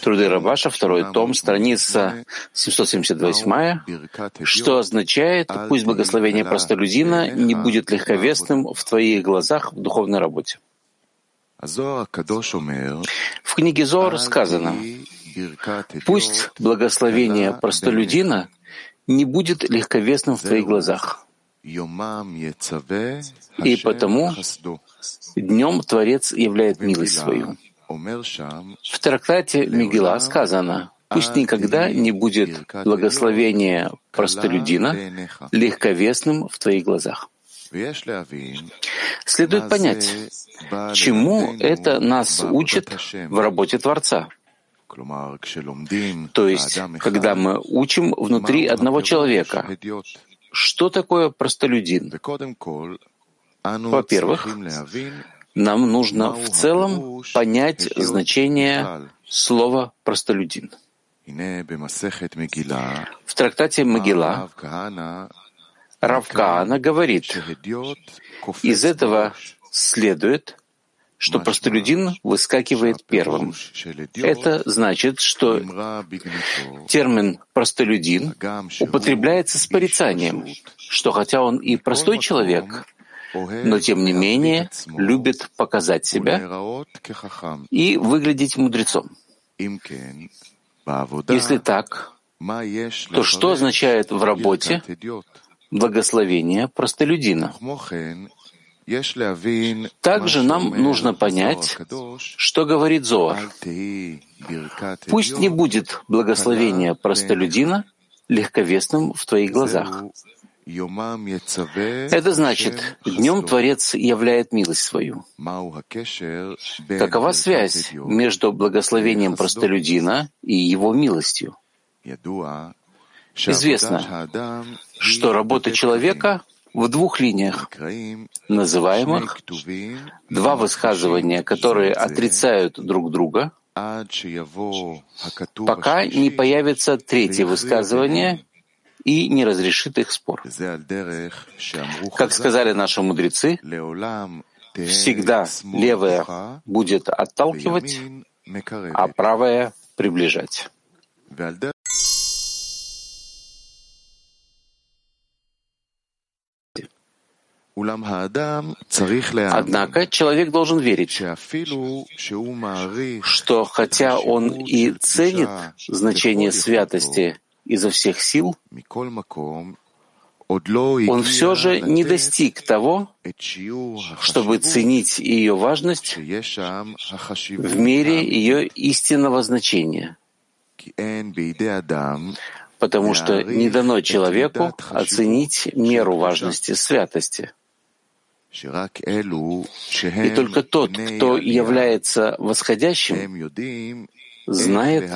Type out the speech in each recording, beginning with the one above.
Труды Рабаша, второй том, страница 778, что означает «Пусть благословение простолюдина не будет легковесным в твоих глазах в духовной работе». В книге Зор сказано «Пусть благословение простолюдина не будет легковесным в твоих глазах». И потому днем Творец являет милость свою. В трактате Мигела сказано, пусть никогда не будет благословение простолюдина легковесным в твоих глазах. Следует понять, чему это нас учит в работе Творца. То есть, когда мы учим внутри одного человека, что такое простолюдин? Во-первых, нам нужно в целом понять значение слова «простолюдин». В трактате Могила Равкаана говорит, из этого следует, что простолюдин выскакивает первым. Это значит, что термин «простолюдин» употребляется с порицанием, что хотя он и простой человек, но тем не менее любит показать себя и выглядеть мудрецом. Если так, то что означает в работе благословение простолюдина? Также нам нужно понять, что говорит Зоар. Пусть не будет благословение простолюдина легковесным в твоих глазах. Это значит, днем Творец являет милость свою. Какова связь между благословением простолюдина и его милостью? Известно, что работа человека в двух линиях, называемых два высказывания, которые отрицают друг друга, пока не появится третье высказывание, и не разрешит их спор. Как сказали наши мудрецы, всегда левая будет отталкивать, а правая — приближать. Однако человек должен верить, что хотя он и ценит значение святости изо всех сил, он все же не достиг того, чтобы ценить ее важность в мере ее истинного значения, потому что не дано человеку оценить меру важности святости. И только тот, кто является восходящим, знает,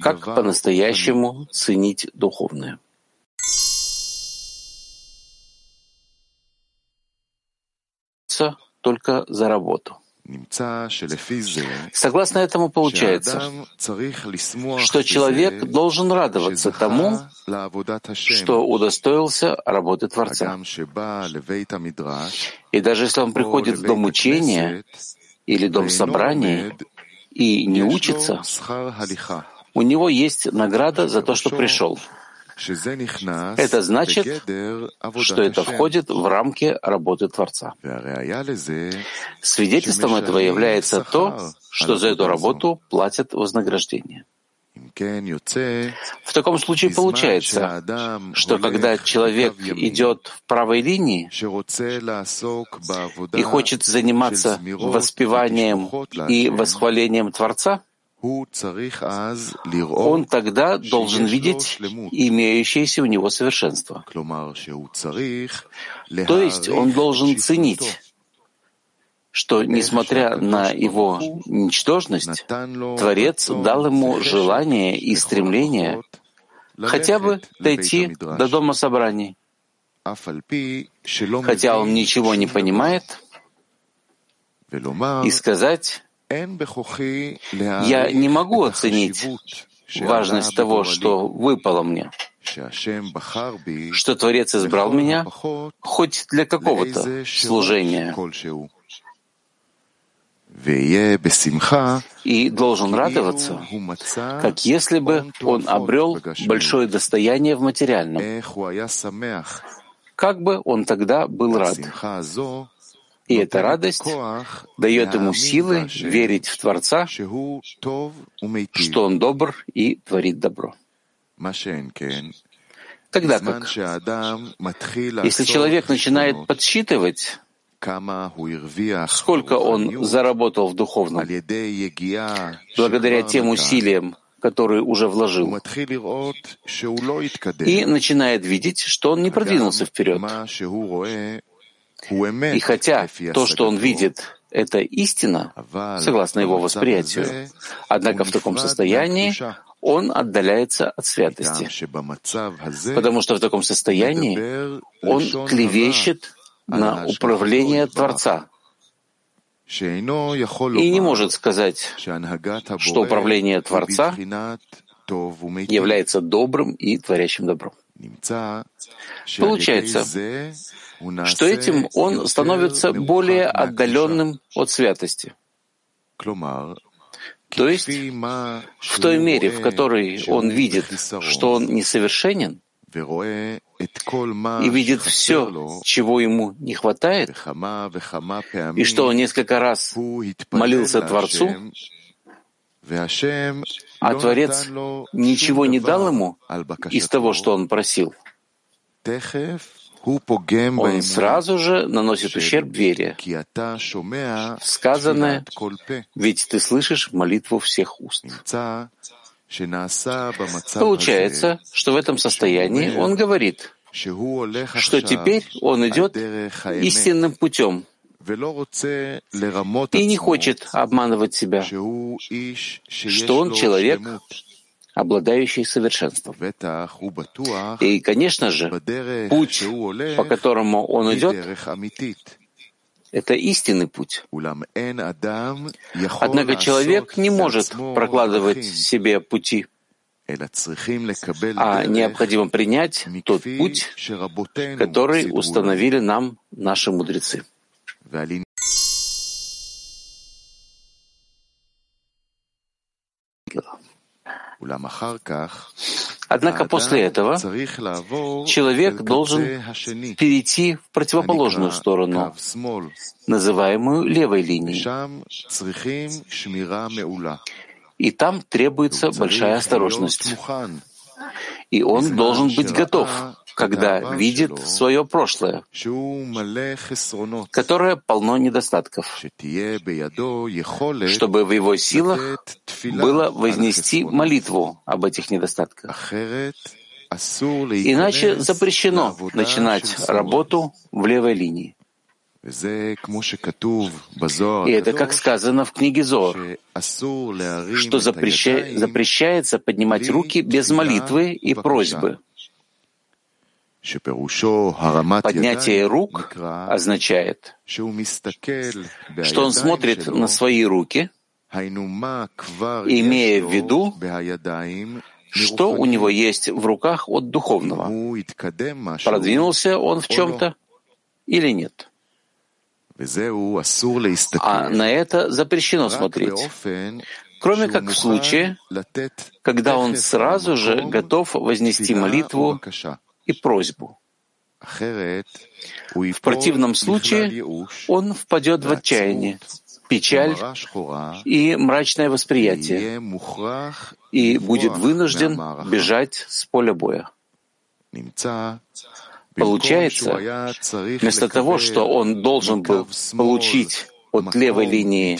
как по-настоящему ценить духовное. только за работу. Согласно этому получается, что человек должен радоваться тому, что удостоился работы Творца. И даже если он приходит в дом учения или дом собраний и не учится, у него есть награда за то, что пришел. Это значит, что это входит в рамки работы Творца. Свидетельством этого является то, что за эту работу платят вознаграждение. В таком случае получается, что когда человек идет в правой линии и хочет заниматься воспеванием и восхвалением Творца, он тогда должен видеть имеющееся у него совершенство. То есть он должен ценить, что, несмотря на его ничтожность, Творец дал ему желание и стремление хотя бы дойти до дома собраний. Хотя он ничего не понимает, и сказать, я не могу оценить важность того, что выпало мне, что Творец избрал меня хоть для какого-то служения. И должен радоваться, как если бы он обрел большое достояние в материальном. Как бы он тогда был рад. И эта радость дает ему силы верить в Творца, что он добр и творит добро. Тогда как, если человек начинает подсчитывать, сколько он заработал в духовном, благодаря тем усилиям, которые уже вложил, и начинает видеть, что он не продвинулся вперед. И хотя то, что он видит, это истина, согласно его восприятию, однако в таком состоянии он отдаляется от святости, потому что в таком состоянии он клевещет на управление Творца. И не может сказать, что управление Творца является добрым и творящим добро. Получается, что этим он становится более отдаленным от святости. То есть, в той мере, в которой он видит, что он несовершенен, и видит все, чего ему не хватает, и что он несколько раз молился Творцу, а Творец ничего не дал ему из того, что он просил, он сразу же наносит ущерб вере. Сказанное, ведь ты слышишь молитву всех уст. Получается, что в этом состоянии он говорит, что теперь он идет истинным путем и не хочет обманывать себя, что он человек, обладающий совершенством. И, конечно же, путь, по которому он идет, это истинный путь. Однако человек не может прокладывать себе пути, а необходимо принять тот путь, который установили нам наши мудрецы. Однако после этого человек должен перейти в противоположную сторону, называемую левой линией. И там требуется большая осторожность. И он должен быть готов когда видит свое прошлое, которое полно недостатков, чтобы в его силах было вознести молитву об этих недостатках. Иначе запрещено начинать работу в левой линии. И это как сказано в книге Зор, что запрещается поднимать руки без молитвы и просьбы. Поднятие рук означает, что он смотрит на свои руки, имея в виду, что у него есть в руках от духовного. Продвинулся он в чем-то или нет. А на это запрещено смотреть, кроме как в случае, когда он сразу же готов вознести молитву и просьбу. В противном случае он впадет в отчаяние, печаль и мрачное восприятие и будет вынужден бежать с поля боя. Получается, вместо того, что он должен был получить от левой линии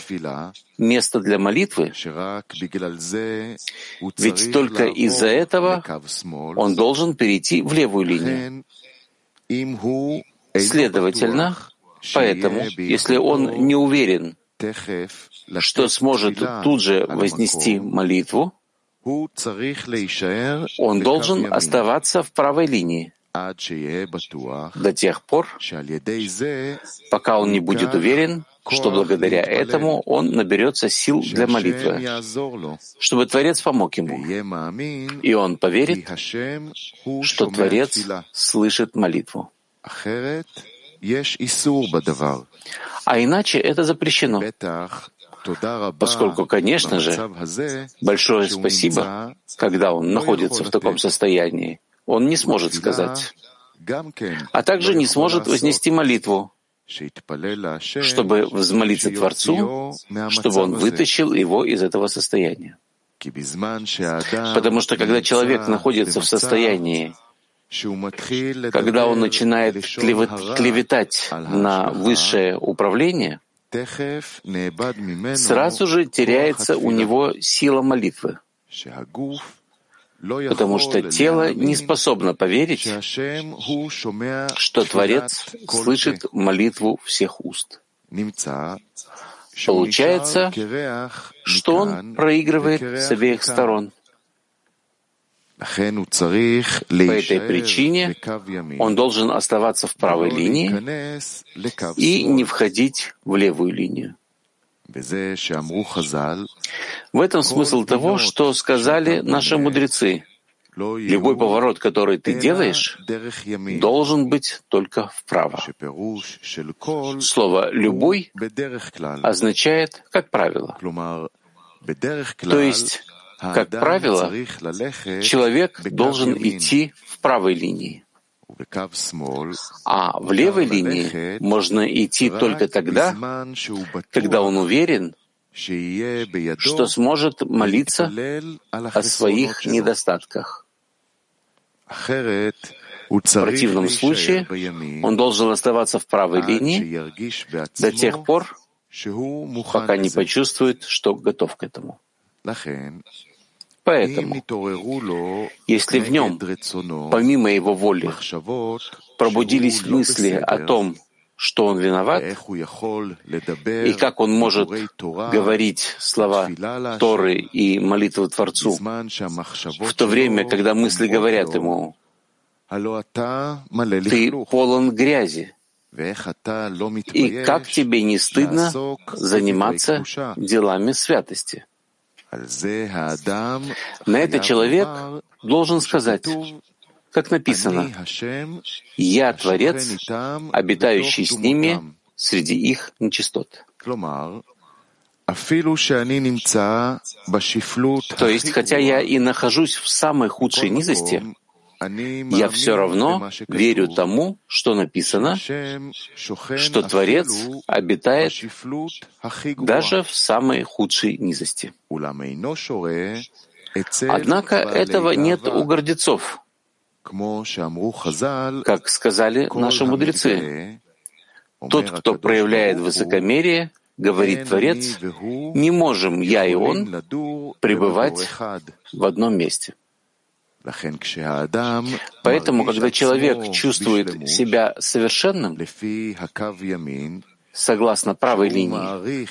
место для молитвы, ведь только из-за этого он должен перейти в левую линию. Следовательно, поэтому, если он не уверен, что сможет тут же вознести молитву, он должен оставаться в правой линии. до тех пор, пока он не будет уверен, что благодаря этому он наберется сил для молитвы, чтобы Творец помог ему, и он поверит, что Творец слышит молитву. А иначе это запрещено. Поскольку, конечно же, большое спасибо, когда он находится в таком состоянии, он не сможет сказать, а также не сможет вознести молитву, чтобы взмолиться Творцу, чтобы он вытащил его из этого состояния. Потому что когда человек находится в состоянии, когда он начинает клеветать на высшее управление, сразу же теряется у него сила молитвы, потому что тело не способно поверить, что Творец слышит молитву всех уст. Получается, что он проигрывает с обеих сторон. По этой причине он должен оставаться в правой линии и не входить в левую линию. В этом смысл того, что сказали наши мудрецы. Любой поворот, который ты делаешь, должен быть только вправо. Слово «любой» означает «как правило». То есть, как правило, человек должен идти в правой линии. А в левой линии можно идти только тогда, когда он уверен, что сможет молиться о своих недостатках. В противном случае он должен оставаться в правой линии до тех пор, пока не почувствует, что готов к этому. Поэтому, если в нем, помимо его воли, пробудились мысли о том, что он виноват, и как он может говорить слова Торы и молитву Творцу, в то время, когда мысли говорят ему, «Ты полон грязи», и как тебе не стыдно заниматься делами святости? На это человек должен сказать, как написано, «Я Творец, обитающий с ними среди их нечистот». То есть, хотя я и нахожусь в самой худшей низости, я все равно верю тому, что написано, что Творец обитает даже в самой худшей низости. Однако этого нет у гордецов, как сказали наши мудрецы. Тот, кто проявляет высокомерие, говорит Творец, не можем я и он пребывать в одном месте. Поэтому, когда человек чувствует себя совершенным, согласно правой линии,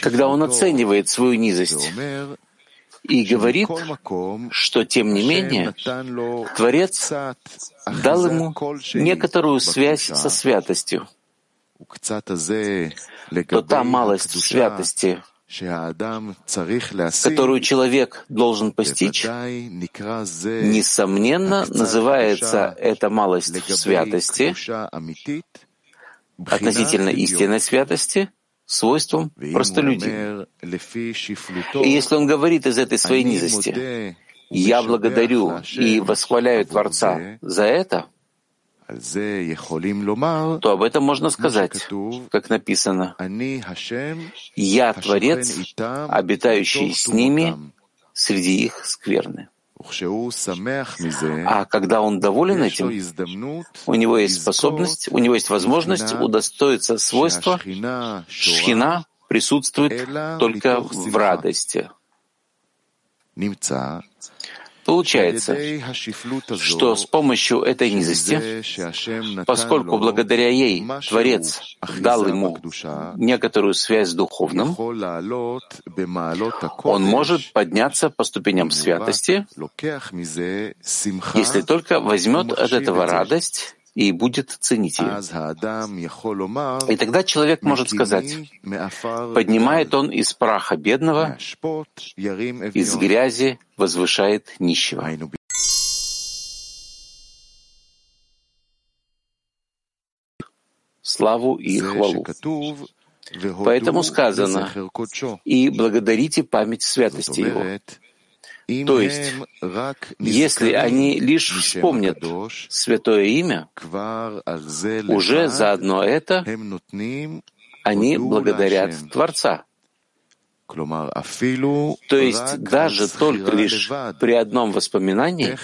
когда он оценивает свою низость и говорит, что, тем не менее, Творец дал ему некоторую связь со святостью, то та малость святости, которую человек должен постичь, несомненно, называется эта малость в святости, относительно истинной святости, свойством простолюдина. И если он говорит из этой своей низости, «Я благодарю и восхваляю Творца за это», то об этом можно сказать, как написано, «Я Творец, обитающий с ними среди их скверны». А когда он доволен этим, у него есть способность, у него есть возможность удостоиться свойства шхина присутствует только в радости. Получается, что с помощью этой низости, поскольку благодаря ей Творец дал ему некоторую связь с духовным, он может подняться по ступеням святости, если только возьмет от этого радость и будет ценить ее. И тогда человек может сказать, поднимает он из праха бедного, из грязи возвышает нищего. Славу и хвалу. Поэтому сказано, и благодарите память святости Его. То есть, если они лишь вспомнят святое имя, уже заодно это они благодарят Творца. То есть даже только лишь при одном воспоминании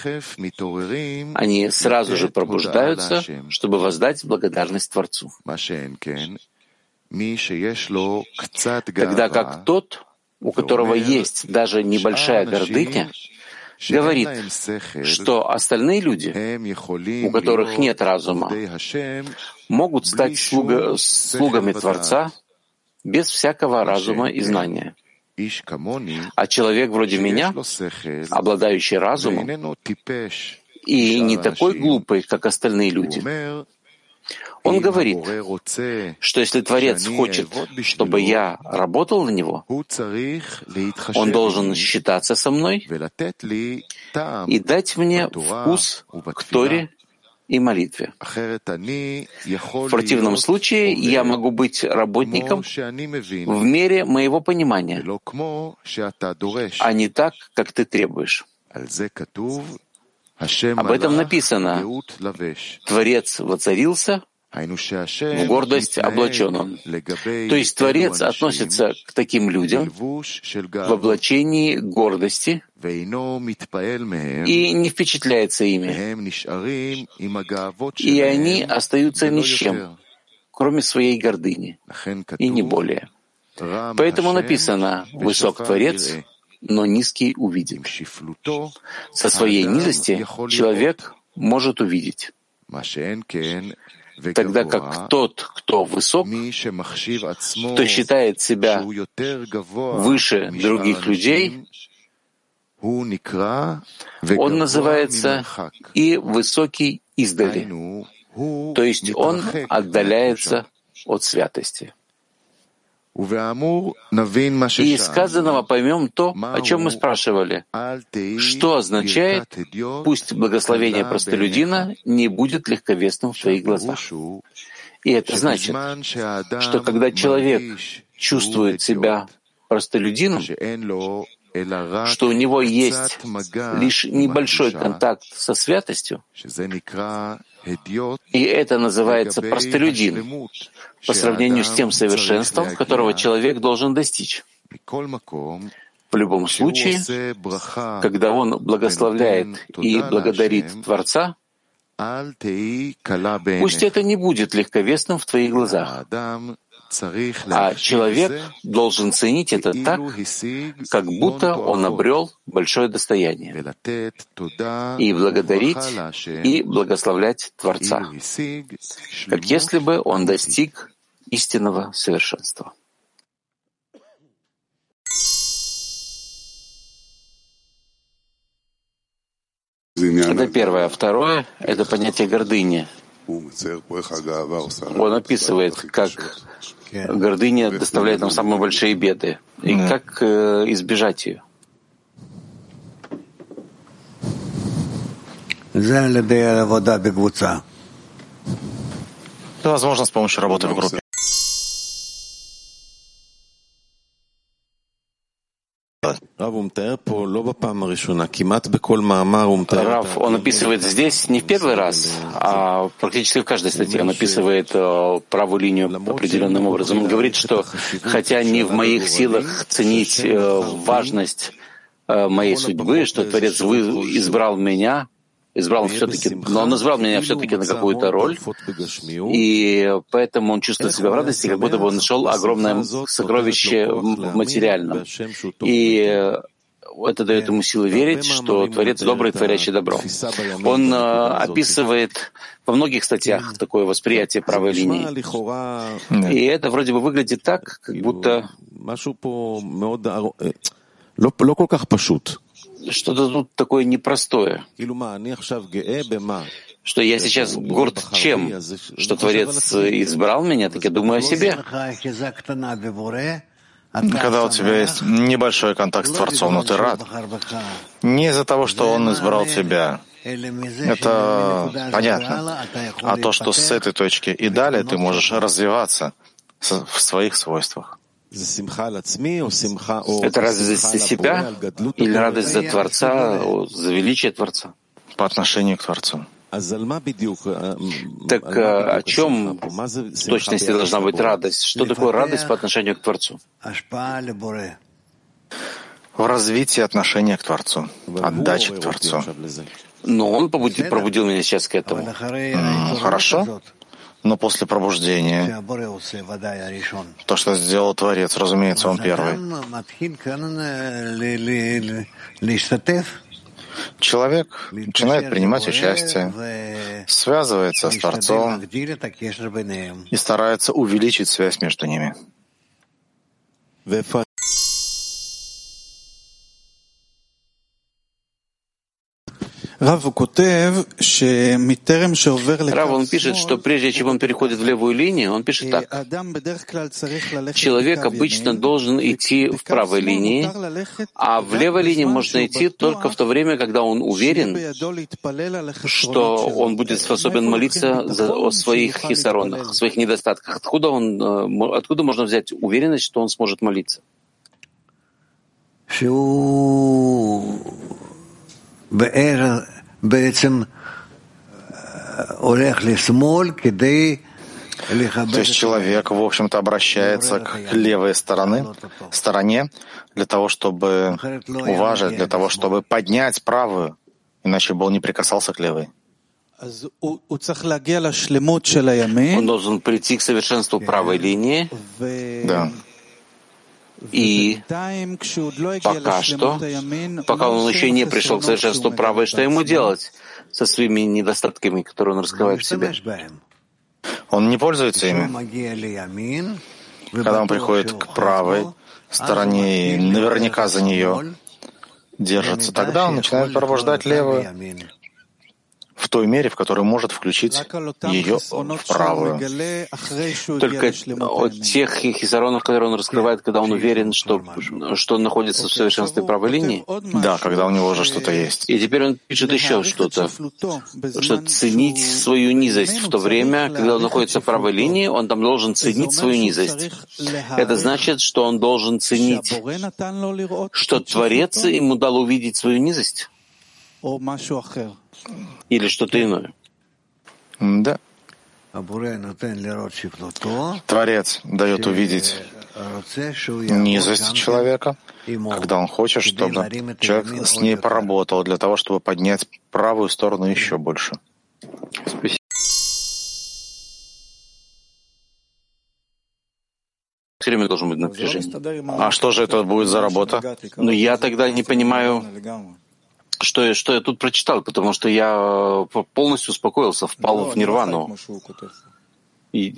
они сразу же пробуждаются, чтобы воздать благодарность Творцу. Тогда как тот, у которого есть даже небольшая гордыня, говорит, что остальные люди, у которых нет разума, могут стать слуга, слугами Творца без всякого разума и знания. А человек вроде меня, обладающий разумом, и не такой глупый, как остальные люди, он говорит, что если Творец хочет, чтобы я работал на него, он должен считаться со мной и дать мне вкус к Торе и молитве. В противном случае я могу быть работником в мере моего понимания, а не так, как ты требуешь. Об этом написано. Творец воцарился, в гордость облачен он. То есть Творец относится к таким людям в облачении гордости и не впечатляется ими. И они остаются ни с чем, кроме своей гордыни, и не более. Поэтому написано «Высок Творец, но низкий увидит». Со своей низости человек может увидеть тогда как тот, кто высок, кто считает себя выше других людей, он называется и высокий издали, то есть он отдаляется от святости. И из сказанного поймем то, о чем мы спрашивали. Что означает «пусть благословение простолюдина не будет легковесным в твоих глазах». И это значит, что когда человек чувствует себя простолюдином, что у него есть лишь небольшой контакт со святостью, и это называется простолюдин, по сравнению с тем совершенством, которого человек должен достичь. В любом случае, когда он благословляет и благодарит Творца, пусть это не будет легковесным в твоих глазах, а человек должен ценить это так, как будто он обрел большое достояние, и благодарить и благословлять Творца, как если бы он достиг истинного совершенства. Это первое. Второе — это понятие гордыни. Он описывает, как гордыня доставляет нам самые большие беды, и как э, избежать ее. Это возможно с помощью работы в группе. Рав, он описывает здесь не в первый раз, а практически в каждой статье он описывает э, правую линию определенным образом. Он говорит, что хотя не в моих силах ценить э, важность э, моей судьбы, что Творец избрал меня, избрал все-таки, но он избрал меня все-таки на какую-то роль, и поэтому он чувствует себя в радости, как будто бы он нашел огромное сокровище в материальном. И это дает ему силы верить, что Творец добрый, творящий добро. Он э, описывает во многих статьях такое восприятие правой линии. И это вроде бы выглядит так, как будто что-то тут такое непростое. Что я сейчас горд чем? Что Творец избрал меня, так я думаю о себе. Когда у тебя есть небольшой контакт с Творцом, но ты рад. Не из-за того, что Он избрал тебя. Это понятно. А то, что с этой точки и далее ты можешь развиваться, в своих свойствах. Это радость за себя или радость за Творца, за величие Творца? По отношению к Творцу. Так о чем в точности должна быть радость? Что такое радость по отношению к Творцу? В развитии отношения к Творцу, отдачи к Творцу. Но он побудил, пробудил меня сейчас к этому. Хорошо. Но после пробуждения, то, что сделал Творец, разумеется, он первый. Человек начинает принимать участие, связывается с Творцом и старается увеличить связь между ними. Рав, он пишет, что прежде чем он переходит в левую линию, он пишет так. Человек обычно должен идти в правой линии, а в левой линии можно идти только в то время, когда он уверен, что он будет способен молиться за, о своих хисаронах, своих недостатках. Откуда, он, э, откуда можно взять уверенность, что он сможет молиться? То есть человек, в общем-то, обращается к левой стороны, стороне для того, чтобы уважить, для того, чтобы поднять правую, иначе бы он не прикасался к левой. Он должен прийти к совершенству правой линии. Да. И пока что, пока он еще не пришел к совершенству правой, что ему делать со своими недостатками, которые он раскрывает в себе? Он не пользуется ими. Когда он приходит к правой стороне и наверняка за нее держится, тогда он начинает пробуждать левую в той мере, в которой может включить ее в правую. Только от тех хисаронов, которые он раскрывает, когда он уверен, что, что он находится в совершенстве правой линии? Да, когда у него уже что-то есть. И теперь он пишет еще что-то, что ценить свою низость в то время, когда он находится в правой линии, он там должен ценить свою низость. Это значит, что он должен ценить, что Творец ему дал увидеть свою низость или что-то иное. Да. Творец дает увидеть низость человека, когда он хочет, чтобы человек с ней поработал для того, чтобы поднять правую сторону еще больше. Спасибо. Все время должен быть напряжение. А что же это будет за работа? Ну, я тогда не понимаю, что я, что я тут прочитал, потому что я э, полностью успокоился, впал в нирвану. И,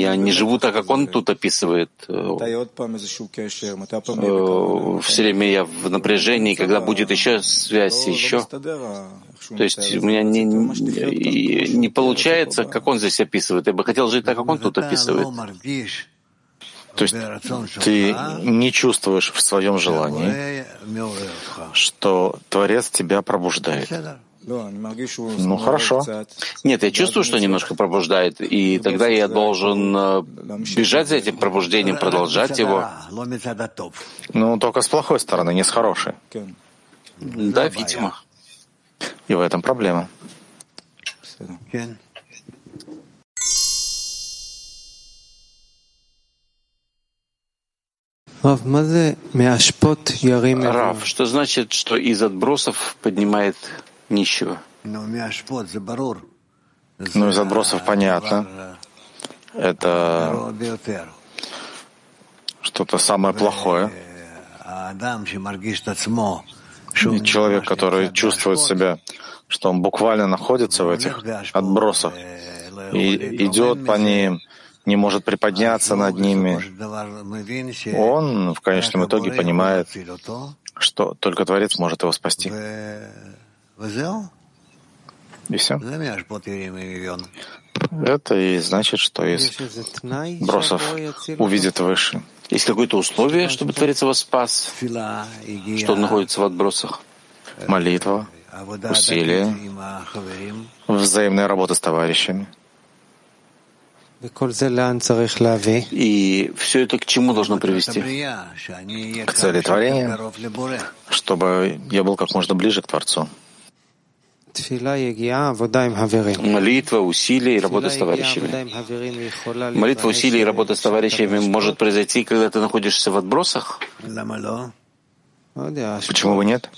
я не живу так, как он тут описывает. Э, э, все время я в напряжении, когда будет еще связь, еще. То есть у меня не, не получается, как он здесь описывает. Я бы хотел жить так, как он тут описывает. То есть ты не чувствуешь в своем желании, что Творец тебя пробуждает. Ну хорошо. Нет, я чувствую, что немножко пробуждает, и тогда я должен э, бежать за этим пробуждением, продолжать его. Ну, только с плохой стороны, не с хорошей. Да, видимо. И в этом проблема. Рав, что значит, что из отбросов поднимает нищего? Ну, из отбросов понятно. Это что-то самое плохое. И человек, который чувствует себя, что он буквально находится в этих отбросах и идет по ним, не может приподняться над ними, он в конечном итоге понимает, что только Творец может его спасти. И все. Это и значит, что из бросов увидит выше. Есть какое-то условие, чтобы Творец его спас, что он находится в отбросах? Молитва, усилие, взаимная работа с товарищами — И все это к чему должно привести? К цели творения, чтобы я был как можно ближе к Творцу. Молитва, усилия и работа с товарищами. Молитва, усилия и работа с товарищами может произойти, когда ты находишься в отбросах? Почему бы нет?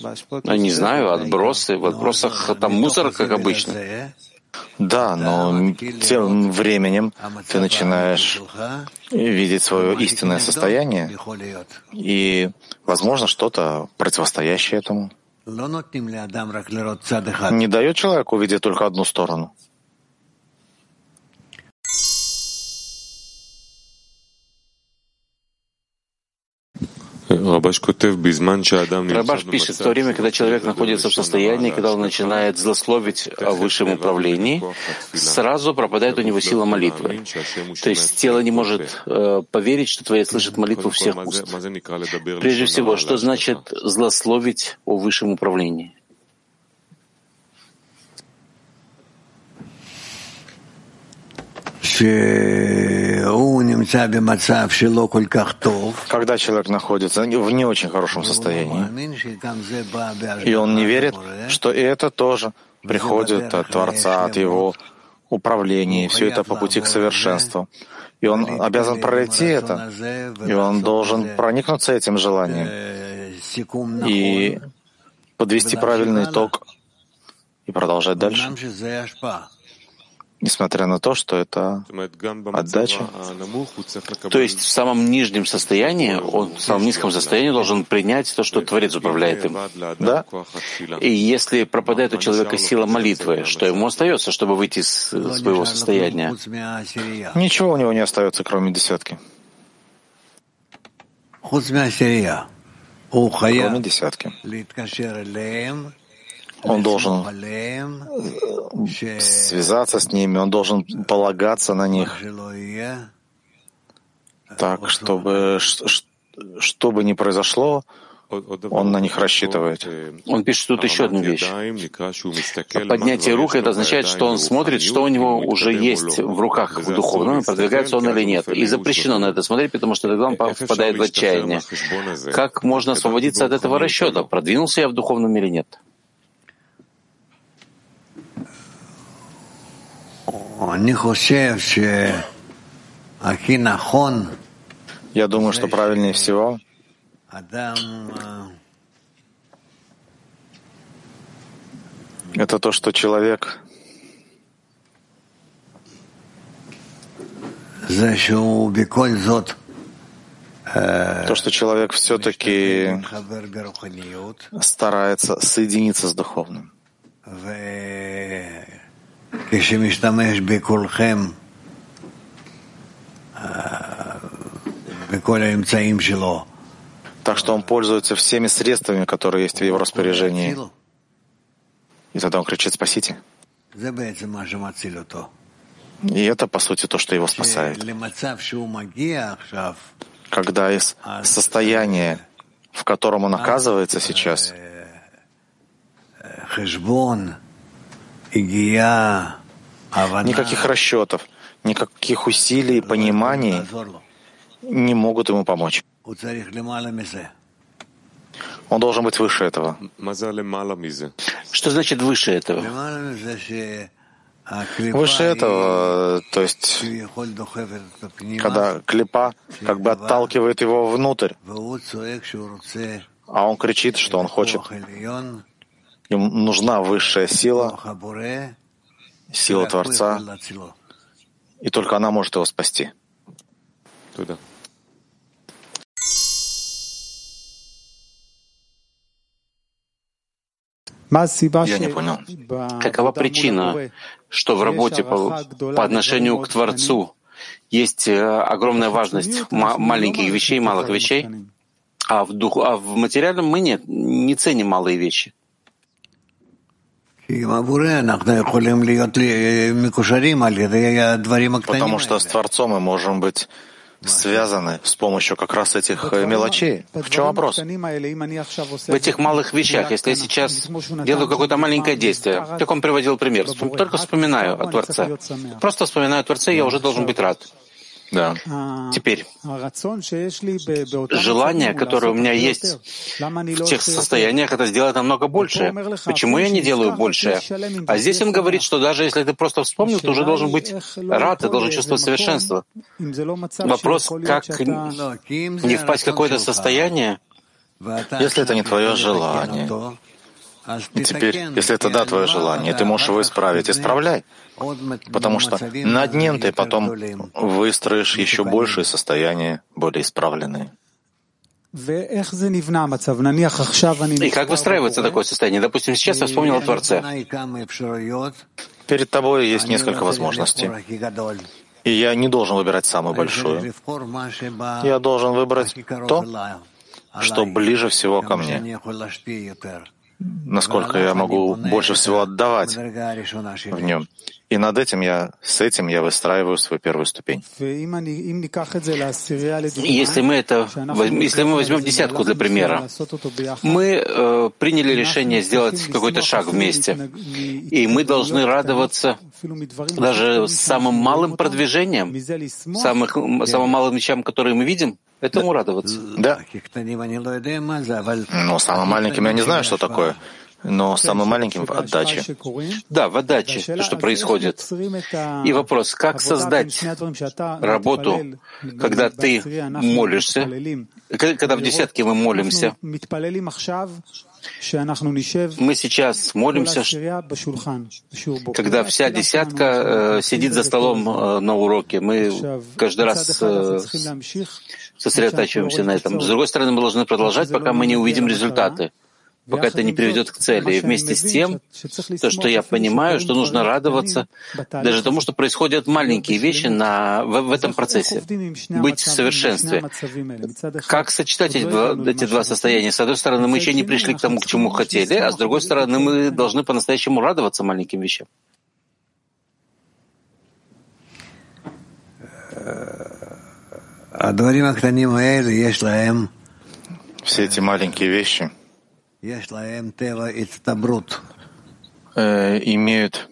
Я не знаю, отбросы. В отбросах там мусор, как обычно. Да, но тем временем ты начинаешь видеть свое истинное состояние, и, возможно, что-то противостоящее этому. Не дает человеку увидеть только одну сторону. Рабаш пишет, в то время, когда человек находится в состоянии, когда он начинает злословить о высшем управлении, сразу пропадает у него сила молитвы. То есть тело не может э, поверить, что Творец слышит молитву всех уст. Прежде всего, что значит злословить о высшем управлении? Когда человек находится в не очень хорошем состоянии, и он не верит, что и это тоже приходит от Творца, от его управления, и все это по пути к совершенству. И он обязан пройти это, и он должен проникнуться этим желанием. И подвести правильный итог и продолжать дальше несмотря на то, что это отдача. То есть в самом нижнем состоянии, он в самом низком состоянии должен принять то, что Творец управляет им. Да. И если пропадает у человека сила молитвы, что ему остается, чтобы выйти из своего состояния? Ничего у него не остается, кроме десятки. Кроме десятки он должен связаться с ними, он должен полагаться на них так, чтобы что бы ни произошло, он на них рассчитывает. Он пишет тут еще одну вещь. Поднятие рук — это означает, что он смотрит, что у него уже есть в руках в духовном, и продвигается он или нет. И запрещено на это смотреть, потому что тогда он впадает в отчаяние. Как можно освободиться от этого расчета? Продвинулся я в духовном или нет? Я думаю, что правильнее всего. Это то, что человек то, что человек все-таки старается соединиться с духовным. Так что он пользуется всеми средствами, которые есть в его распоряжении. И тогда он кричит «Спасите!» И это, по сути, то, что его спасает. Когда из состояния, в котором он оказывается сейчас, Никаких расчетов, никаких усилий и пониманий не могут ему помочь. Он должен быть выше этого. Что значит выше этого? Выше этого, то есть, когда клепа как бы отталкивает его внутрь, а он кричит, что он хочет им нужна высшая сила, сила Творца, и только она может его спасти. Туда. Я не понял. Какова причина, что в работе по, по отношению к Творцу есть э, огромная важность маленьких вещей, малых вещей, а в, духу, а в материальном мы нет, не ценим малые вещи? Потому что с Творцом мы можем быть связаны с помощью как раз этих э, мелочей. В чем вопрос? В этих малых вещах, если я сейчас делаю какое-то маленькое действие, как он приводил пример, только вспоминаю о Творце. Просто вспоминаю о Творце, я уже должен быть рад. Да. Теперь, желание, которое у меня есть в тех состояниях, это сделать намного больше. Почему я не делаю больше? А здесь он говорит, что даже если ты просто вспомнил, ты уже должен быть рад, ты должен чувствовать совершенство. Вопрос, как не впасть в какое-то состояние, если это не твое желание. И теперь, если это да, твое желание, ты можешь его исправить, исправляй. Потому что над ним ты потом выстроишь еще большее состояние, более исправленное. И как выстраивается такое состояние? Допустим, сейчас я вспомнил о Творце. Перед тобой есть несколько возможностей. И я не должен выбирать самую большую. Я должен выбрать то, что ближе всего ко мне насколько я могу больше всего отдавать в нем. И над этим я, с этим я выстраиваю свою первую ступень. Если мы это, если мы возьмем десятку для примера, мы э, приняли решение сделать какой-то шаг вместе, и мы должны радоваться даже самым малым продвижением, самых, самым малым вещам, которые мы видим, этому радоваться. Да. Но самым маленьким я не знаю, что такое но самым маленьким в отдаче. Да, в отдаче, то, что происходит. И вопрос, как создать работу, когда ты молишься, когда в десятке мы молимся, мы сейчас молимся, когда вся десятка э, сидит за столом э, на уроке. Мы каждый раз э, сосредотачиваемся на этом. С другой стороны, мы должны продолжать, пока мы не увидим результаты пока это не приведет к цели. И вместе с тем, то, что я понимаю, что нужно радоваться даже тому, что происходят маленькие вещи на, в, в этом процессе, быть в совершенстве. Как сочетать эти два, эти два состояния? С одной стороны, мы еще не пришли к тому, к чему хотели, а с другой стороны, мы должны по-настоящему радоваться маленьким вещам. Все эти маленькие вещи — имеют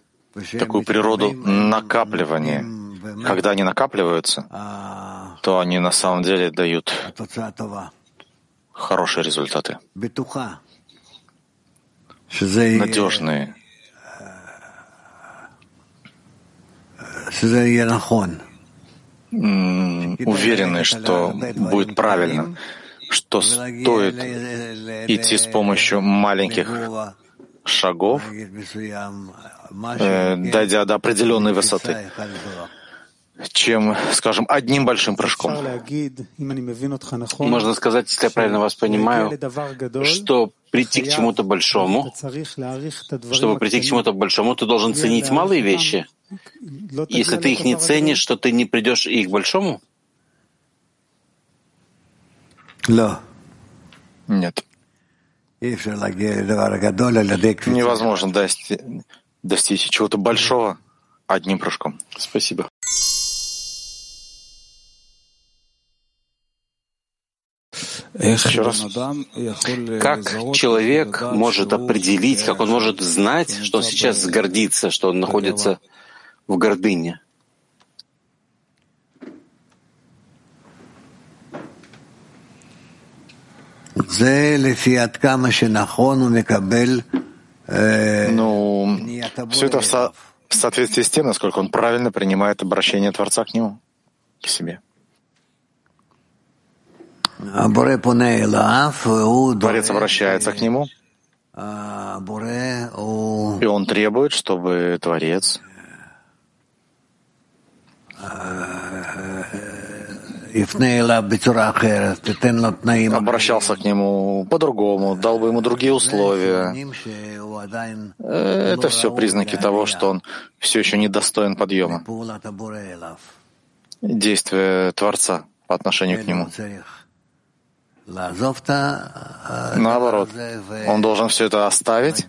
такую природу накапливания. Когда они накапливаются, то они на самом деле дают хорошие результаты. Надежные. Уверенные, что будет правильно что стоит идти с помощью маленьких шагов, э, дойдя до определенной высоты, чем, скажем, одним большим прыжком. Можно сказать, если я правильно вас понимаю, что прийти к чему-то большому, чтобы прийти к чему-то большому, ты должен ценить малые вещи. Если ты их не ценишь, что ты не придешь и к большому? Нет. Невозможно достичь, достичь чего-то большого одним прыжком. Спасибо. Еще раз. Как человек может определить, как он может знать, что он сейчас гордится, что он находится в гордыне? Ну, все это в, со в соответствии с тем, насколько он правильно принимает обращение Творца к нему, к себе. Творец обращается к нему, и он требует, чтобы Творец обращался к нему по-другому, дал бы ему другие условия. Это все признаки того, что он все еще не достоин подъема. Действие Творца по отношению к нему. Наоборот, он должен все это оставить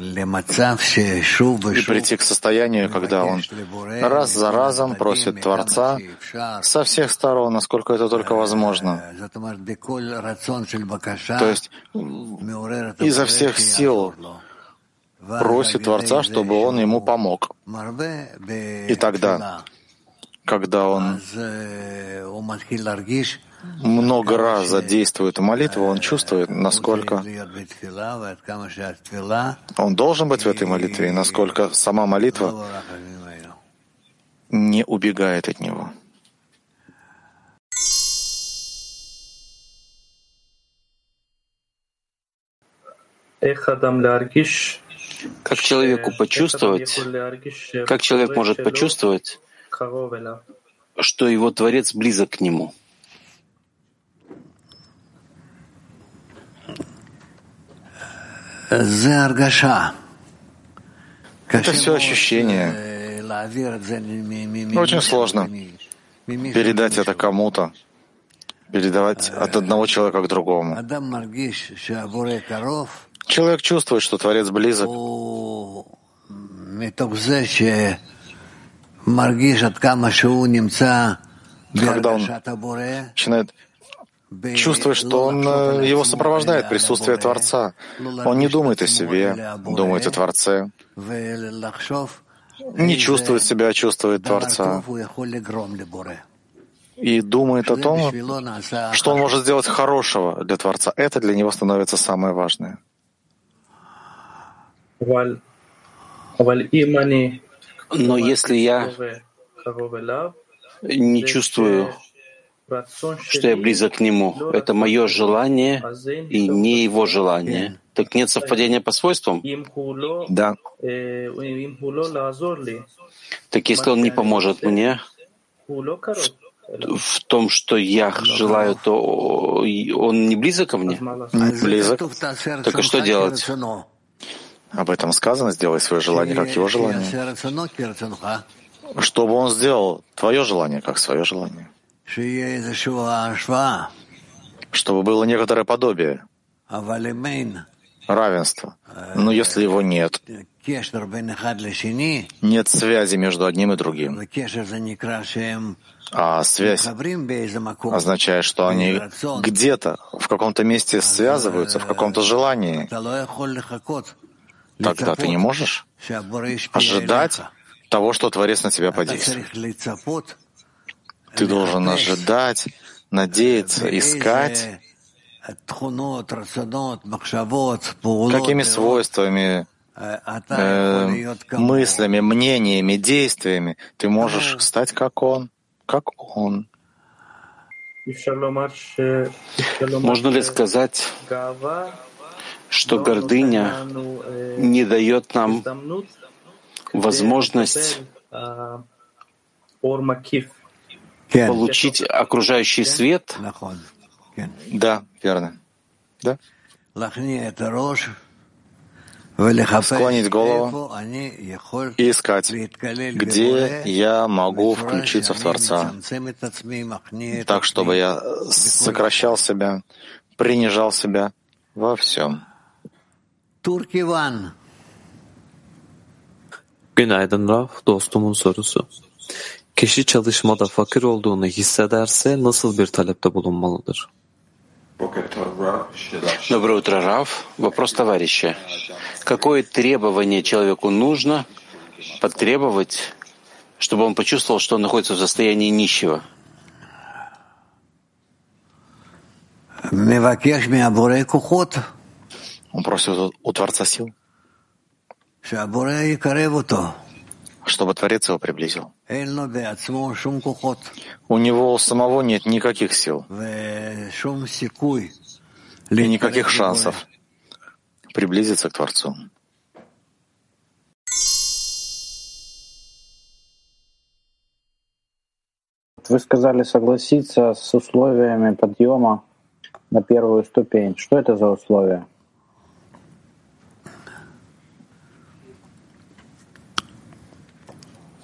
и прийти к состоянию, когда он раз за разом просит Творца со всех сторон, насколько это только возможно. То есть изо всех сил просит Творца, чтобы он ему помог. И тогда, когда он много раз задействует молитву, он чувствует, насколько он должен быть в этой молитве, и насколько сама молитва не убегает от него. Как человеку почувствовать, как человек может почувствовать, что его Творец близок к нему? Это все ощущение. Очень сложно передать это кому-то, передавать от одного человека к другому. Человек чувствует, что Творец близок. Когда он начинает чувствует, что он, э, его сопровождает присутствие Творца. Он не думает о себе, думает о Творце, не чувствует себя, а чувствует Творца. И думает о том, что он может сделать хорошего для Творца. Это для него становится самое важное. Но если я не чувствую что я близок к Нему. Это мое желание и не Его желание. Так нет совпадения по свойствам? Да. Так если Он не поможет мне в, в том, что я желаю, то Он не близок ко мне? Близок. Так а что делать? Об этом сказано, сделай свое желание как его желание. Чтобы он сделал твое желание как свое желание чтобы было некоторое подобие, равенство. Но если его нет, нет связи между одним и другим, а связь означает, что они где-то, в каком-то месте связываются, в каком-то желании, тогда ты не можешь ожидать того, что Творец на тебя подействует. Ты должен ожидать, надеяться, искать, какими свойствами, э, мыслями, мнениями, действиями ты можешь стать как Он, как Он. Можно ли сказать, что гордыня не дает нам возможность получить окружающий свет? Да, верно. Да. Склонить голову и искать, где я могу включиться в Творца, так, чтобы я сокращал себя, принижал себя во всем. Günaydın Raf, dostumun sorusu. Kişi çalışmada fakir olduğunu hissederse nasıl bir talepte bulunmalıdır? Доброе утро, Раф. Вопрос товарища. Какое требование человеку нужно потребовать, чтобы он почувствовал, что он находится в состоянии нищего? Он просит у Творца сил чтобы Творец его приблизил. У него самого нет никаких сил и никаких шансов приблизиться к Творцу. Вы сказали согласиться с условиями подъема на первую ступень. Что это за условия?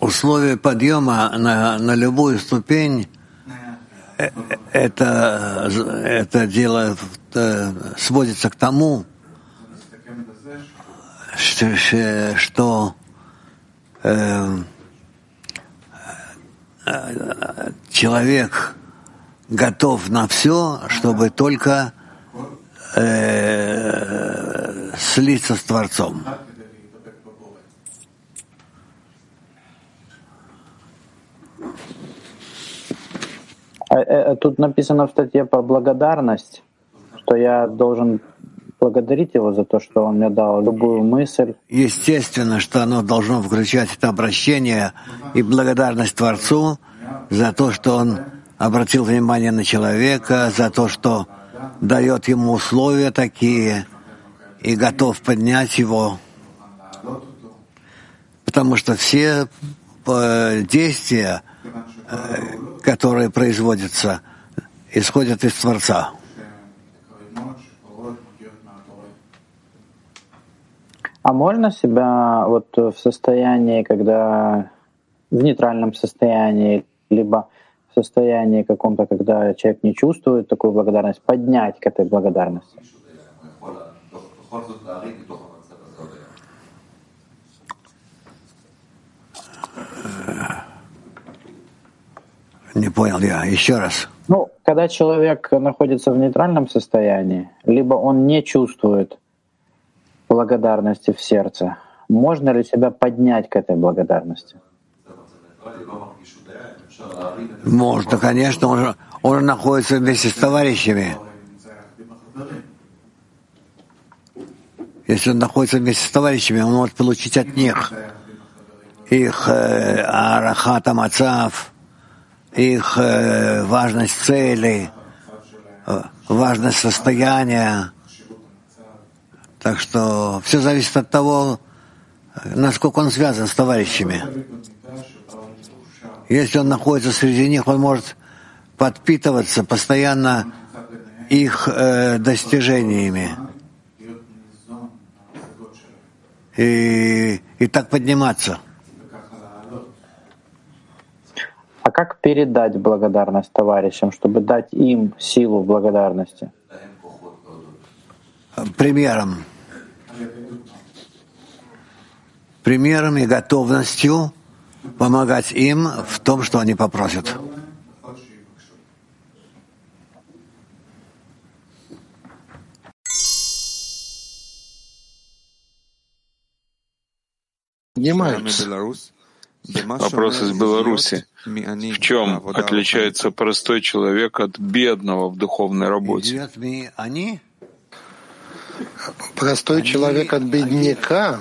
Условия подъема на, на любую ступень э, это, это дело сводится к тому, что э, человек готов на все, чтобы только э, слиться с Творцом. Тут написано в статье про благодарность, что я должен благодарить его за то, что он мне дал любую мысль. Естественно, что оно должно включать это обращение и благодарность Творцу за то, что он обратил внимание на человека, за то, что дает ему условия такие и готов поднять его. Потому что все э, действия, э, которые производятся, исходят из Творца. А можно себя вот в состоянии, когда в нейтральном состоянии, либо в состоянии каком-то, когда человек не чувствует такую благодарность, поднять к этой благодарности? Не понял я. Еще раз. Ну, когда человек находится в нейтральном состоянии, либо он не чувствует благодарности в сердце. Можно ли себя поднять к этой благодарности? Можно, конечно, он, он находится вместе с товарищами. Если он находится вместе с товарищами, он может получить от них их э, арахата мацав, их э, важность цели, э, важность состояния. Так что все зависит от того, насколько он связан с товарищами. Если он находится среди них, он может подпитываться постоянно их э, достижениями. И, и так подниматься. А как передать благодарность товарищам, чтобы дать им силу благодарности? примером. Примером и готовностью помогать им в том, что они попросят. Вопрос из Беларуси. В чем отличается простой человек от бедного в духовной работе? простой человек от бедняка.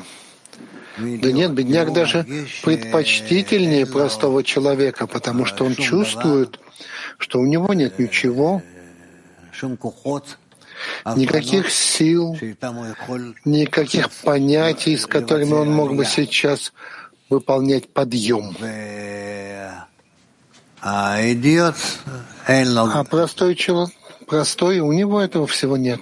Да нет, бедняк даже предпочтительнее простого человека, потому что он чувствует, что у него нет ничего, никаких сил, никаких понятий, с которыми он мог бы сейчас выполнять подъем. А простой человек, простой, у него этого всего нет.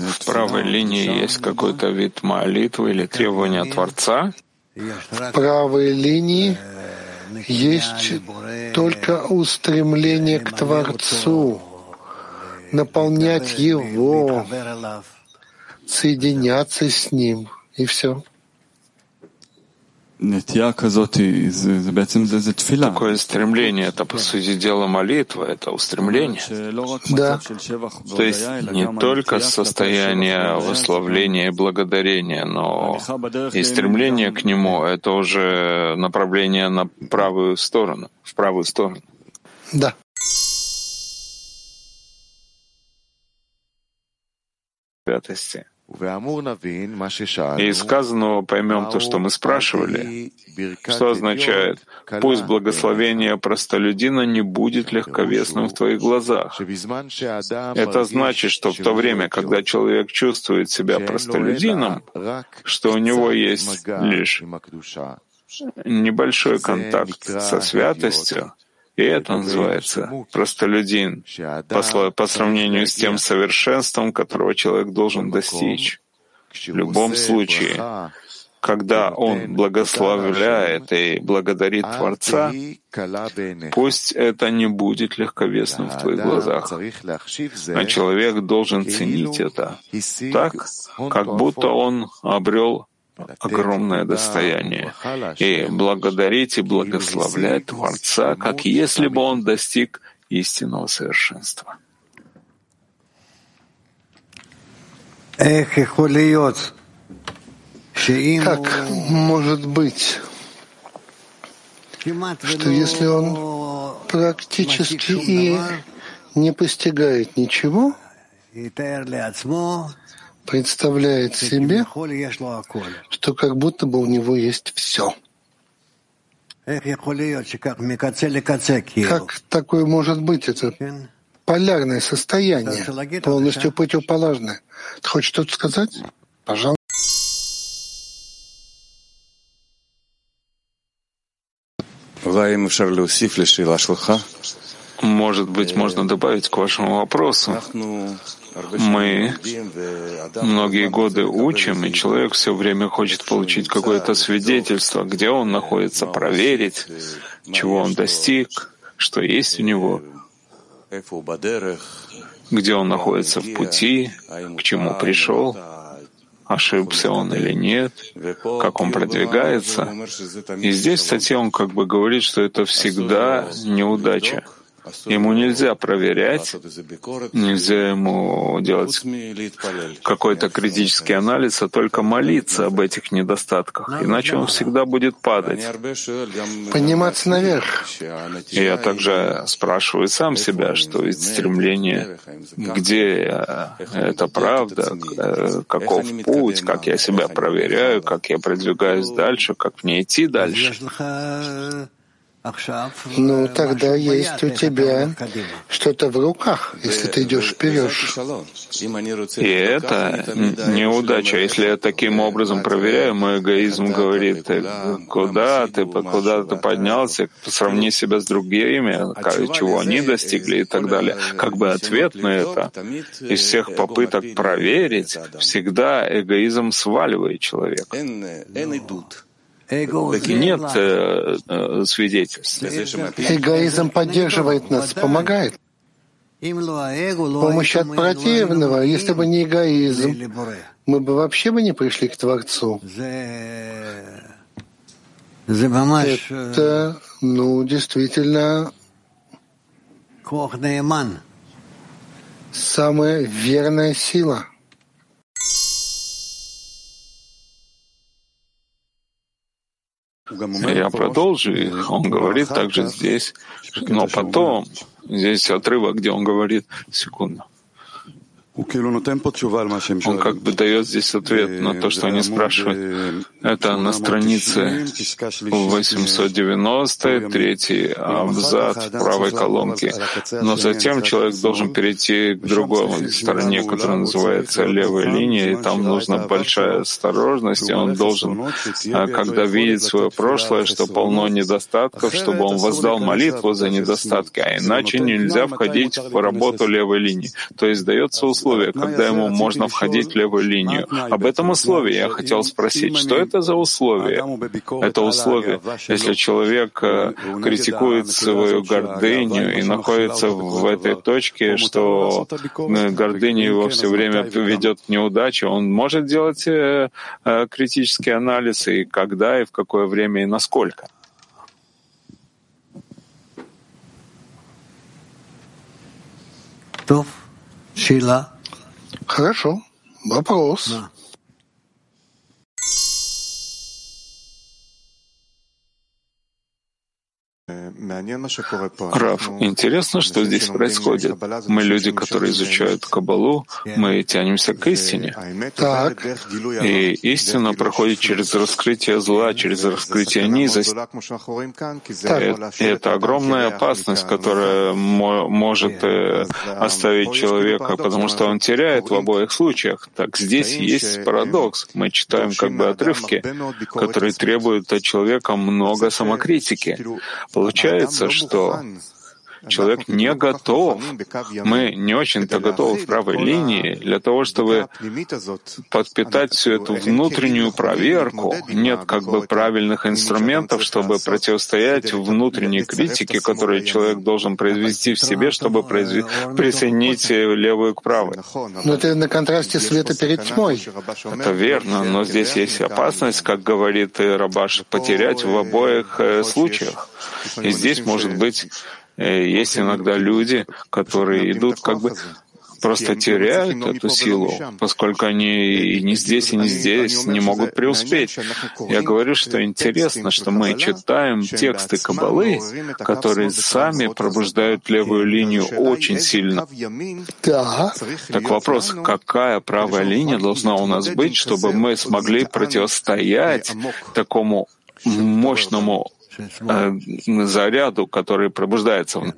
В правой линии есть какой-то вид молитвы или требования Творца? В правой линии есть только устремление к Творцу, наполнять Его, соединяться с Ним, и все. Такое стремление — это, по сути дела, молитва, это устремление. Да. То есть не только состояние восславления и благодарения, но и стремление к нему — это уже направление на правую сторону, в правую сторону. Да. Святости. И сказанного поймем то, что мы спрашивали, что означает «пусть благословение простолюдина не будет легковесным в твоих глазах». Это значит, что в то время, когда человек чувствует себя простолюдином, что у него есть лишь небольшой контакт со святостью, и это называется простолюдин по, по сравнению с тем совершенством, которого человек должен достичь. В любом случае, когда он благословляет и благодарит Творца, пусть это не будет легковесным в твоих глазах, а человек должен ценить это так, как будто он обрел огромное достояние, и благодарить и благословлять Творца, как если бы он достиг истинного совершенства. Как может быть, что если он практически и не постигает ничего, представляет себе, что как будто бы у него есть все. Как такое может быть? Это полярное состояние, полностью противоположное. Ты хочешь что-то сказать? Пожалуйста. Может быть, можно добавить к вашему вопросу. Мы многие годы учим, и человек все время хочет получить какое-то свидетельство, где он находится, проверить, чего он достиг, что есть у него, где он находится в пути, к чему пришел ошибся он или нет, как он продвигается. И здесь в статье он как бы говорит, что это всегда неудача. Ему нельзя проверять, нельзя ему делать какой-то критический анализ, а только молиться об этих недостатках, иначе он всегда будет падать. Подниматься наверх. И я также спрашиваю сам себя, что есть стремление, где это правда, каков путь, как я себя проверяю, как я продвигаюсь дальше, как мне идти дальше. Ну, тогда есть у тебя что-то в руках, если ты идешь вперед. И это неудача. Если я таким образом проверяю, мой эгоизм говорит, куда ты, куда ты поднялся, сравни себя с другими, чего они достигли и так далее. Как бы ответ на это из всех попыток проверить всегда эгоизм сваливает человека. Нет э, э, свидетельств. Эгоизм поддерживает нас, помогает. Помощь от противного. Если бы не эгоизм, мы бы вообще бы не пришли к Творцу. Это, ну, действительно, самая верная сила — Я продолжу, и он говорит также здесь, но потом, здесь отрывок, где он говорит, секунду, он как бы дает здесь ответ на то, что они спрашивают. Это на странице 890, третий абзац правой колонки. Но затем человек должен перейти к другой стороне, которая называется левая линия, и там нужна большая осторожность, и он должен, а, когда видит свое прошлое, что полно недостатков, чтобы он воздал молитву за недостатки, а иначе нельзя входить в работу левой линии. То есть дается условие условие, когда ему можно входить в левую линию. Об этом условии я хотел спросить, что это за условие? Это условие, если человек э, критикует свою гордыню и находится в этой точке, что э, гордыня его все время ведет к неудаче, он может делать э, критический анализ и когда, и в какое время, и насколько. Шила. Хорошо. Вопрос. Да. Раф, интересно, что здесь происходит. Мы люди, которые изучают Кабалу, мы тянемся к истине. Так. И истина проходит через раскрытие зла, через раскрытие низости. И это огромная опасность, которая может э, оставить человека, потому что он теряет в обоих случаях. Так здесь есть парадокс. Мы читаем как бы отрывки, которые требуют от человека много самокритики. Получается, что человек не готов. Мы не очень-то готовы в правой линии для того, чтобы подпитать всю эту внутреннюю проверку. Нет как бы правильных инструментов, чтобы противостоять внутренней критике, которую человек должен произвести в себе, чтобы произв... присоединить левую к правой. Но это на контрасте света перед тьмой. Это верно, но здесь есть опасность, как говорит Рабаш, потерять в обоих э, случаях. И здесь, может быть, э, есть иногда люди, которые идут как бы просто теряют эту силу, поскольку они и не здесь, и не здесь не могут преуспеть. Я говорю, что интересно, что мы читаем тексты Кабалы, которые сами пробуждают левую линию очень сильно. Да. Так. Вопрос, какая правая линия должна у нас быть, чтобы мы смогли противостоять такому мощному э, заряду, который пробуждается?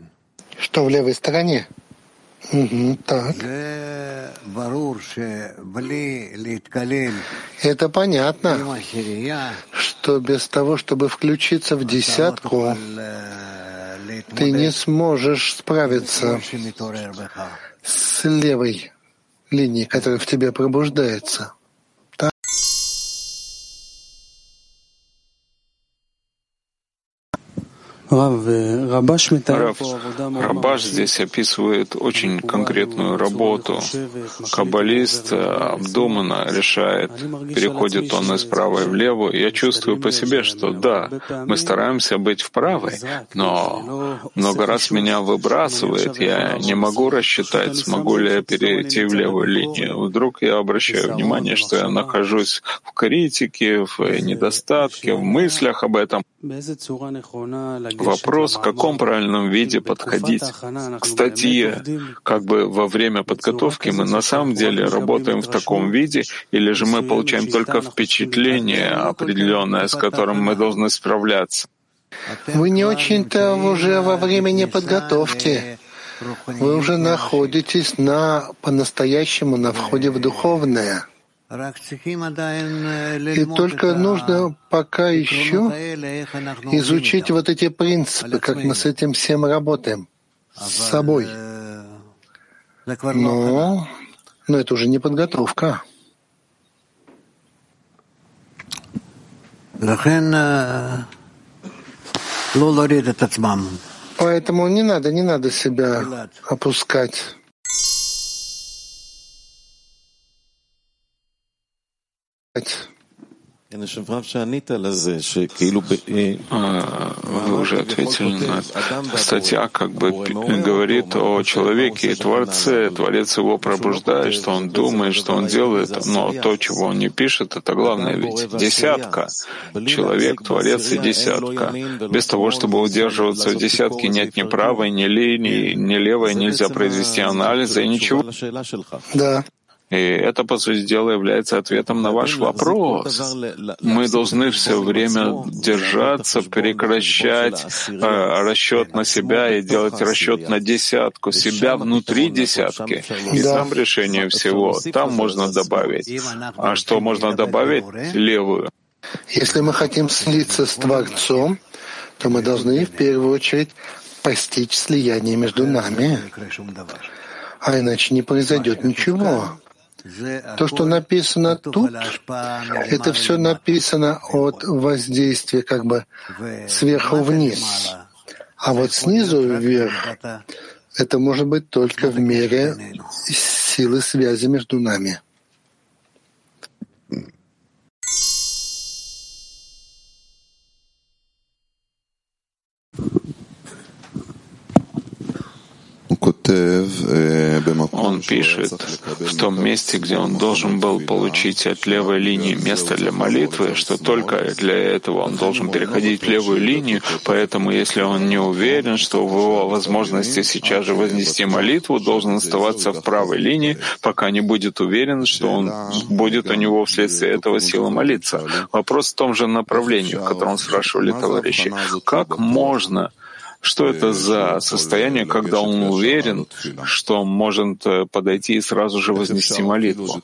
Что в левой стороне? Угу, так. Это понятно, что без того, чтобы включиться в десятку, ты не сможешь справиться с левой линией, которая в тебе пробуждается. Рабаш здесь описывает очень конкретную работу. Каббалист э, обдуманно решает, переходит он из правой в левую. Я чувствую по себе, что да, мы стараемся быть в правой, но много раз меня выбрасывает. Я не могу рассчитать, смогу ли я перейти в левую линию. Вдруг я обращаю внимание, что я нахожусь в критике, в недостатке, в мыслях об этом. Вопрос, в каком правильном виде подходить к статье, как бы во время подготовки мы на самом деле работаем в таком виде, или же мы получаем только впечатление определенное, с которым мы должны справляться. Вы не очень-то уже во времени подготовки. Вы уже находитесь на по-настоящему на входе в духовное. И только нужно пока еще изучить вот эти принципы, как мы с этим всем работаем, с собой. Но, но это уже не подготовка. Поэтому не надо, не надо себя опускать. Вы уже ответили на это. Статья как бы говорит о человеке и Творце. Творец его пробуждает, что он думает, что он делает, но то, чего он не пишет, это главное ведь. Десятка. Человек, Творец и десятка. Без того, чтобы удерживаться в десятке, нет ни правой, ни линии, ни левой, нельзя произвести анализа и ничего. Да. И это, по сути дела, является ответом на ваш вопрос. Мы должны все время держаться, прекращать э, расчет на себя и делать расчет на десятку, себя внутри десятки. И да. там решение всего, там можно добавить. А что можно добавить? Левую. Если мы хотим слиться с Творцом, то мы должны в первую очередь постичь слияние между нами, а иначе не произойдет ничего. То, что написано тут, это все написано от воздействия как бы сверху вниз. А вот снизу вверх это может быть только в мере силы связи между нами. Он пишет, в том месте, где он должен был получить от левой линии место для молитвы, что только для этого он должен переходить в левую линию, поэтому если он не уверен, что в его возможности сейчас же вознести молитву, должен оставаться в правой линии, пока не будет уверен, что он будет у него вследствие этого сила молиться. Вопрос в том же направлении, в котором спрашивали товарищи. Как можно Что это за состояние, когда он уверен, что может э, подойти и сразу же вознести молитву?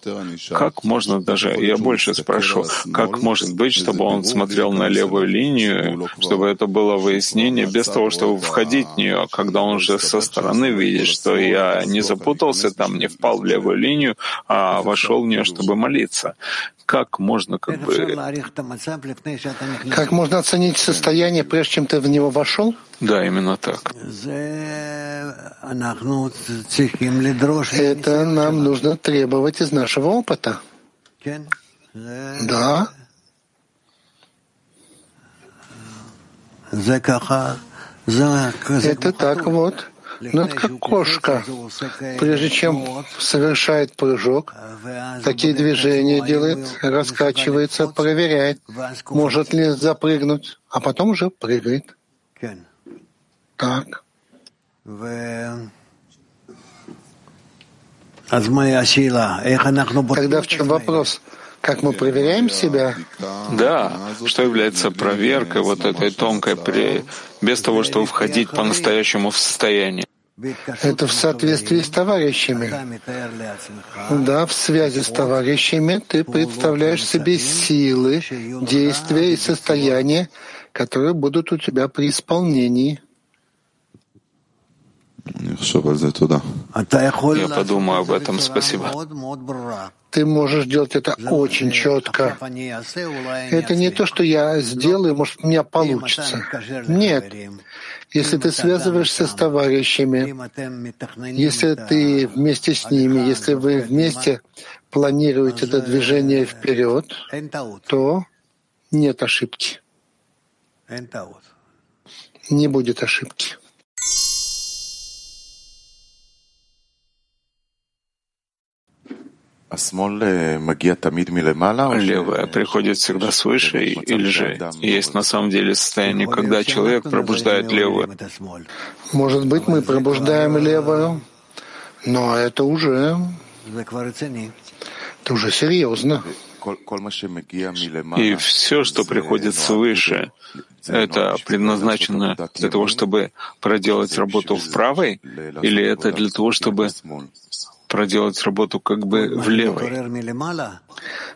Как можно даже, я больше спрошу, как может быть, чтобы он смотрел на левую линию, чтобы это было выяснение без того, чтобы входить в нее, когда он же со стороны видит, что я не запутался там, не впал в левую линию, а вошел в нее, чтобы молиться? Как можно как бы... Как можно оценить состояние, прежде чем ты в него вошел? Да, именно так. Это нам нужно требовать из нашего опыта. Да. Это так вот. Ну, это как кошка. Прежде чем совершает прыжок, такие движения делает, раскачивается, проверяет, может ли запрыгнуть, а потом уже прыгает. Так. Тогда в чем вопрос? Как мы проверяем себя? Да, что является проверкой вот этой тонкой, при... без того, чтобы входить по-настоящему в состояние. Это в соответствии с товарищами. Да, в связи с товарищами ты представляешь себе силы, действия и состояния, которые будут у тебя при исполнении. Я подумаю об этом. Спасибо. Ты можешь делать это очень четко. Это не то, что я сделаю, может, у меня получится. Нет. Если ты связываешься с товарищами, если ты вместе с ними, если вы вместе планируете это движение вперед, то нет ошибки. Не будет ошибки. Левое приходит всегда свыше или же есть на самом деле состояние, когда человек пробуждает левую. Может быть, мы пробуждаем левую, но это уже это уже серьезно. И все, что приходит свыше, это предназначено для того, чтобы проделать работу в правой, или это для того, чтобы проделать работу как бы в левой.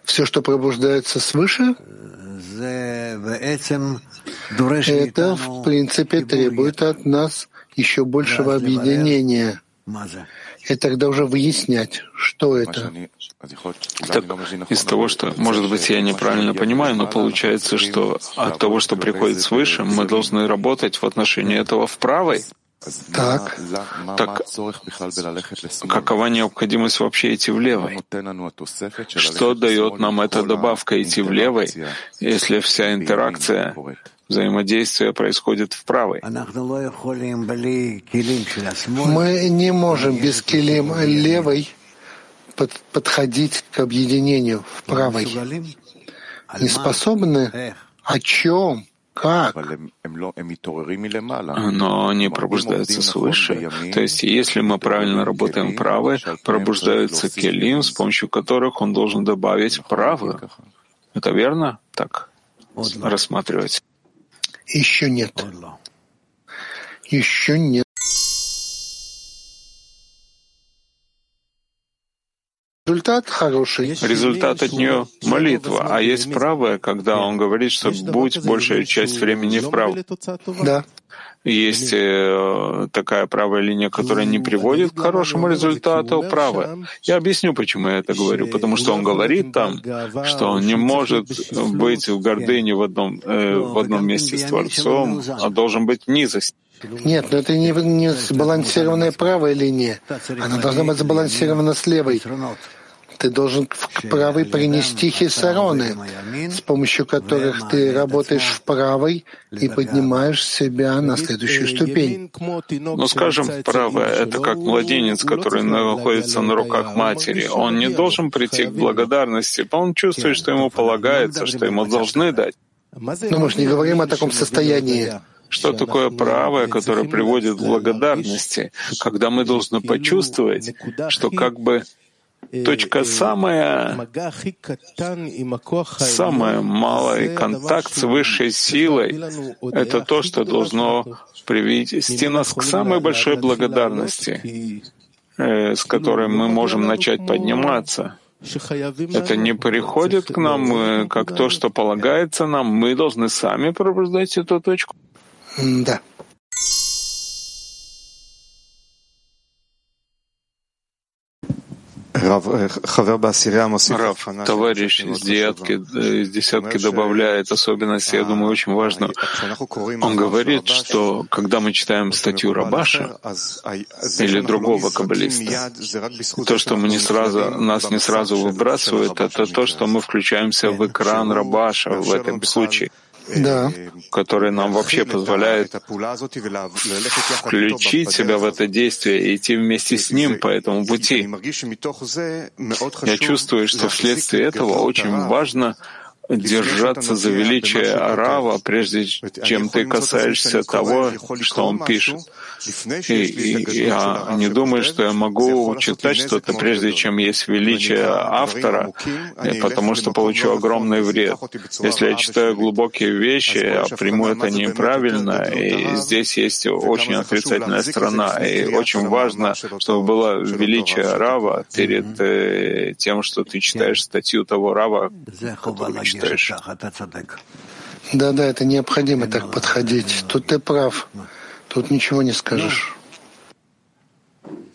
Все, что пробуждается свыше, это, в принципе, требует от нас еще большего объединения. И тогда уже выяснять, что это. Так, из того, что, может быть, я неправильно понимаю, но получается, что от того, что приходит свыше, мы должны работать в отношении этого в правой. Так, так какова необходимость вообще идти в левой? Что дает нам эта добавка идти в левой, если вся интеракция, взаимодействие происходит в правой? Мы не можем без килим левой под, подходить к объединению в правой. Не способны? О чем? Как? Но они пробуждаются свыше. То есть, если мы правильно работаем правой, пробуждаются келим, с помощью которых он должен добавить правую. Это верно? Так рассматривать? Еще нет. Еще нет. Результат хороший. Результат от нее — молитва. А есть правая, когда он говорит, что будь большая часть времени вправо. Да. Есть э, такая правая линия, которая не приводит к хорошему результату, правая. Я объясню, почему я это говорю. Потому что он говорит там, что он не может быть в гордыне в одном, э, в одном месте с Творцом, а должен быть низость. Нет, но это не, не сбалансированная правая линия. Она должна быть сбалансирована с левой. Ты должен к правой принести хисароны, с помощью которых ты работаешь в правой и поднимаешь себя на следующую ступень. Ну, скажем, правая — это как младенец, который находится на руках матери. Он не должен прийти к благодарности, он чувствует, что ему полагается, что ему должны дать. Но мы же не говорим о таком состоянии. Что такое правое, которое приводит к благодарности, когда мы должны почувствовать, что как бы точка самая, самая малый контакт с высшей силой — это то, что должно привести нас к самой большой благодарности, э, с которой мы можем начать подниматься. Это не приходит к нам э, как то, что полагается нам. Мы должны сами пробуждать эту точку. Да. Рав, товарищ из десятки, из десятки добавляет особенности, я думаю, очень важно. Он говорит, что когда мы читаем статью Рабаша или другого каббалиста, то, что мы не сразу, нас не сразу выбрасывает, это то, что мы включаемся в экран Рабаша в этом случае да. который нам вообще позволяет включить себя в это действие и идти вместе с ним по этому пути. Я чувствую, что вследствие этого очень важно держаться за величие Арава, прежде чем ты касаешься того, что он пишет. И, и я не думаю, что я могу читать что-то, прежде чем есть величие автора, потому что получу огромный вред. Если я читаю глубокие вещи, я приму это неправильно, и здесь есть очень отрицательная сторона. И очень важно, чтобы было величие Рава перед э, тем, что ты читаешь статью того Рава, который считаешь. Да, да, это необходимо так подходить. Тут ты прав. Тут ничего не скажешь.